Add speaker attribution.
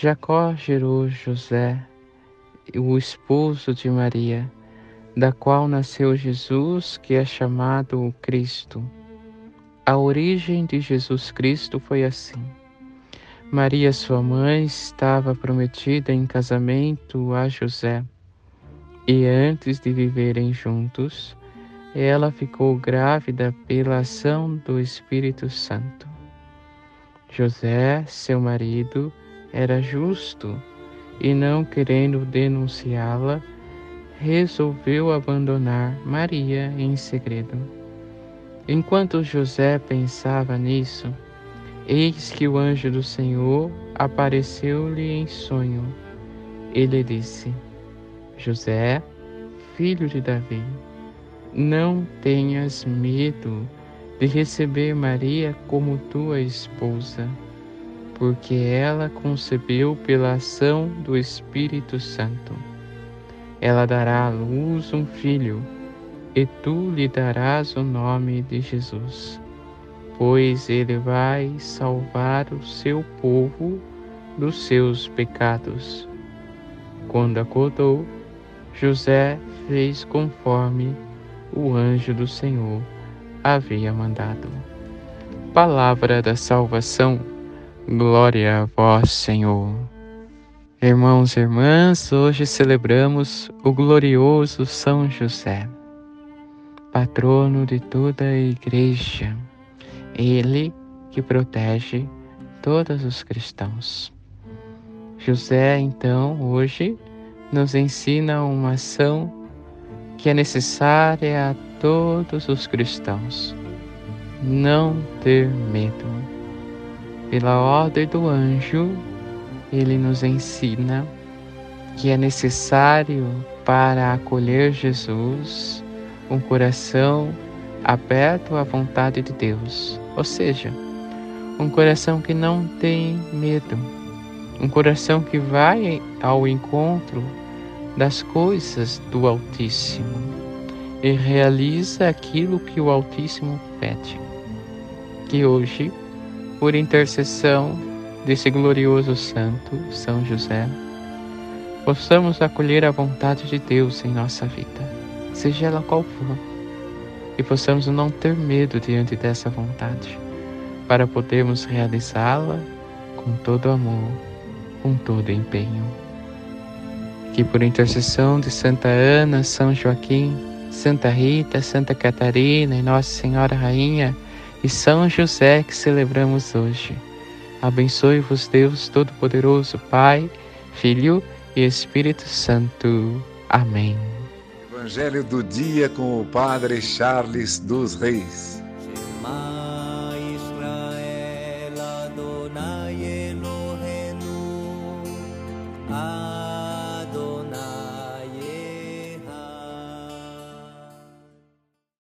Speaker 1: Jacó gerou José, o esposo de Maria, da qual nasceu Jesus, que é chamado Cristo. A origem de Jesus Cristo foi assim. Maria, sua mãe, estava prometida em casamento a José, e antes de viverem juntos, ela ficou grávida pela ação do Espírito Santo. José, seu marido, era justo e, não querendo denunciá-la, resolveu abandonar Maria em segredo. Enquanto José pensava nisso, eis que o anjo do Senhor apareceu-lhe em sonho. Ele disse: José, filho de Davi, não tenhas medo de receber Maria como tua esposa porque ela concebeu pela ação do Espírito Santo. Ela dará à luz um filho, e tu lhe darás o nome de Jesus, pois ele vai salvar o seu povo dos seus pecados. Quando acordou, José fez conforme o anjo do Senhor havia mandado. Palavra da salvação Glória a vós, Senhor. Irmãos e irmãs, hoje celebramos o glorioso São José, patrono de toda a Igreja, ele que protege todos os cristãos. José, então, hoje nos ensina uma ação que é necessária a todos os cristãos: não ter medo pela ordem do anjo, ele nos ensina que é necessário para acolher Jesus um coração aberto à vontade de Deus, ou seja, um coração que não tem medo, um coração que vai ao encontro das coisas do Altíssimo e realiza aquilo que o Altíssimo pede. Que hoje por intercessão desse glorioso santo, São José, possamos acolher a vontade de Deus em nossa vida, seja ela qual for, e possamos não ter medo diante dessa vontade, para podermos realizá-la com todo amor, com todo empenho. Que por intercessão de Santa Ana, São Joaquim, Santa Rita, Santa Catarina e Nossa Senhora Rainha, e São José que celebramos hoje. Abençoe-vos, Deus Todo-Poderoso, Pai, Filho e Espírito Santo. Amém.
Speaker 2: Evangelho do dia com o Padre Charles dos Reis.